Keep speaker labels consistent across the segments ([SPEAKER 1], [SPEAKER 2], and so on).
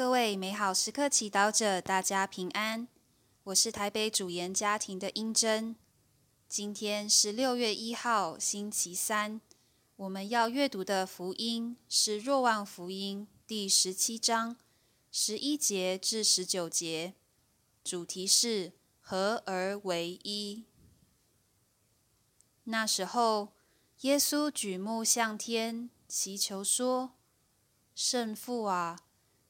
[SPEAKER 1] 各位美好时刻祈祷者，大家平安。我是台北主研家庭的英珍。今天是六月一号，星期三。我们要阅读的福音是《若望福音》第十七章十一节至十九节，主题是合而为一。那时候，耶稣举目向天，祈求说：“圣父啊！”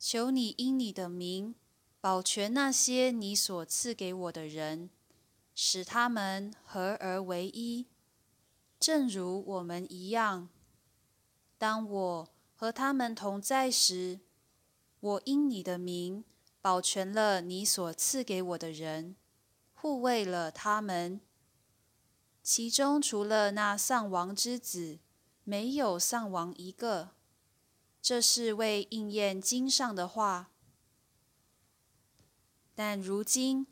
[SPEAKER 1] 求你因你的名保全那些你所赐给我的人，使他们合而为一，正如我们一样。当我和他们同在时，我因你的名保全了你所赐给我的人，护卫了他们。其中除了那丧亡之子，没有丧亡一个。这是为应验经上的话。但如今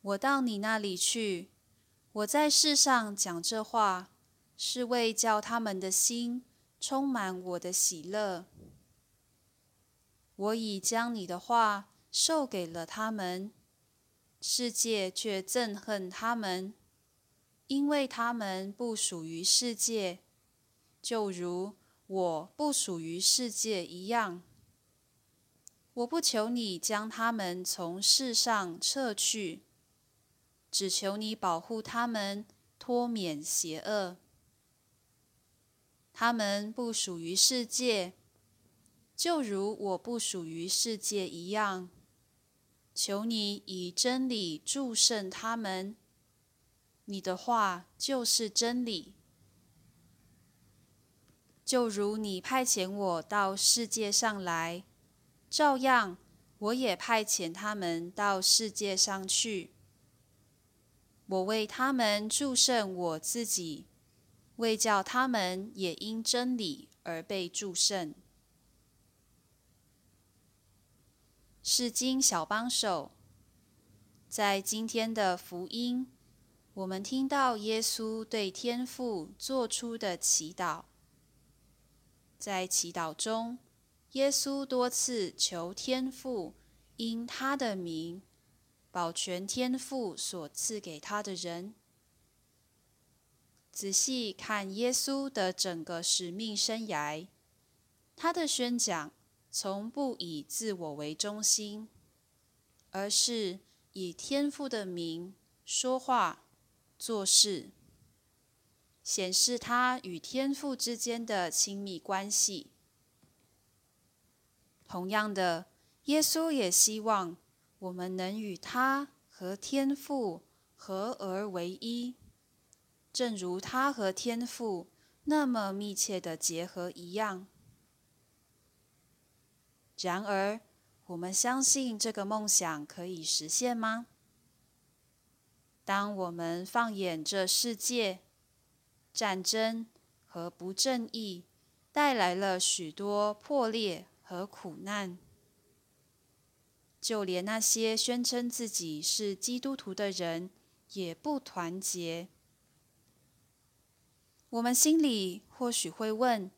[SPEAKER 1] 我到你那里去，我在世上讲这话，是为叫他们的心充满我的喜乐。我已将你的话授给了他们，世界却憎恨他们，因为他们不属于世界，就如。我不属于世界一样，我不求你将他们从世上撤去，只求你保护他们脱免邪恶。他们不属于世界，就如我不属于世界一样。求你以真理祝圣他们，你的话就是真理。就如你派遣我到世界上来，照样我也派遣他们到世界上去。我为他们祝圣我自己，为叫他们也因真理而被祝圣。是经小帮手，在今天的福音，我们听到耶稣对天父做出的祈祷。在祈祷中，耶稣多次求天父因他的名保全天父所赐给他的人。仔细看耶稣的整个使命生涯，他的宣讲从不以自我为中心，而是以天父的名说话、做事。显示他与天父之间的亲密关系。同样的，耶稣也希望我们能与他和天父合而为一，正如他和天父那么密切的结合一样。然而，我们相信这个梦想可以实现吗？当我们放眼这世界，战争和不正义带来了许多破裂和苦难，就连那些宣称自己是基督徒的人也不团结。我们心里或许会问：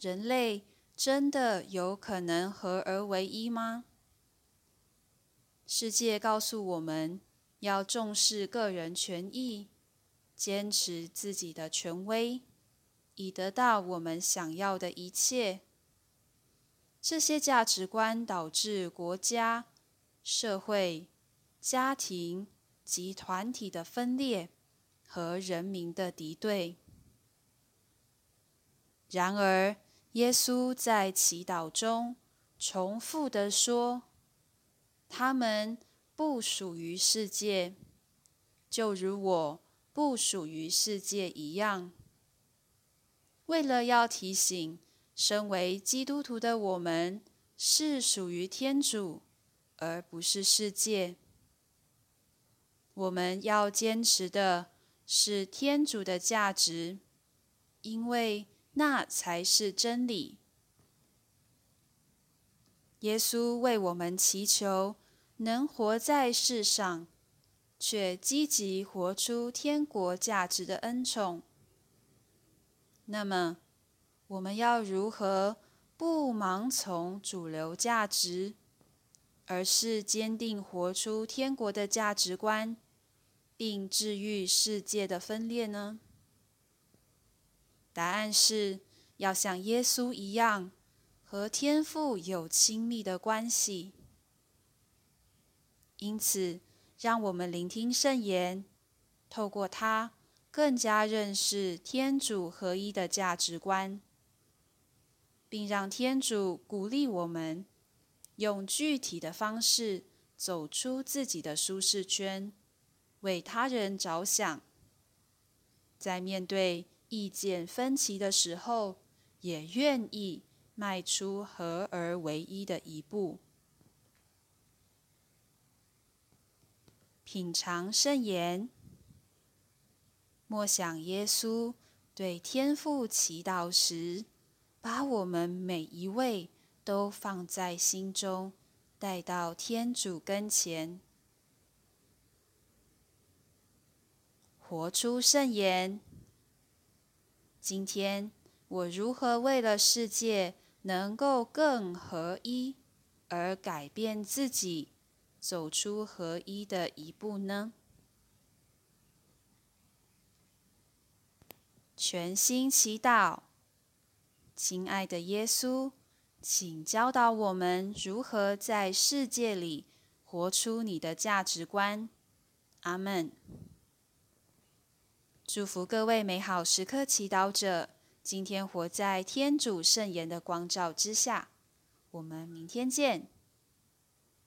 [SPEAKER 1] 人类真的有可能合而为一吗？世界告诉我们要重视个人权益。坚持自己的权威，以得到我们想要的一切。这些价值观导致国家、社会、家庭及团体的分裂和人民的敌对。然而，耶稣在祈祷中重复的说：“他们不属于世界，就如我。”不属于世界一样。为了要提醒身为基督徒的我们是属于天主，而不是世界，我们要坚持的是天主的价值，因为那才是真理。耶稣为我们祈求，能活在世上。却积极活出天国价值的恩宠。那么，我们要如何不盲从主流价值，而是坚定活出天国的价值观，并治愈世界的分裂呢？答案是要像耶稣一样，和天父有亲密的关系。因此，让我们聆听圣言，透过它更加认识天主合一的价值观，并让天主鼓励我们用具体的方式走出自己的舒适圈，为他人着想。在面对意见分歧的时候，也愿意迈出合而为一的一步。品尝圣言，默想耶稣对天父祈祷时，把我们每一位都放在心中，带到天主跟前，活出圣言。今天我如何为了世界能够更合一而改变自己？走出合一的一步呢？全心祈祷，亲爱的耶稣，请教导我们如何在世界里活出你的价值观。阿门。祝福各位美好时刻祈祷者，今天活在天主圣言的光照之下。我们明天见。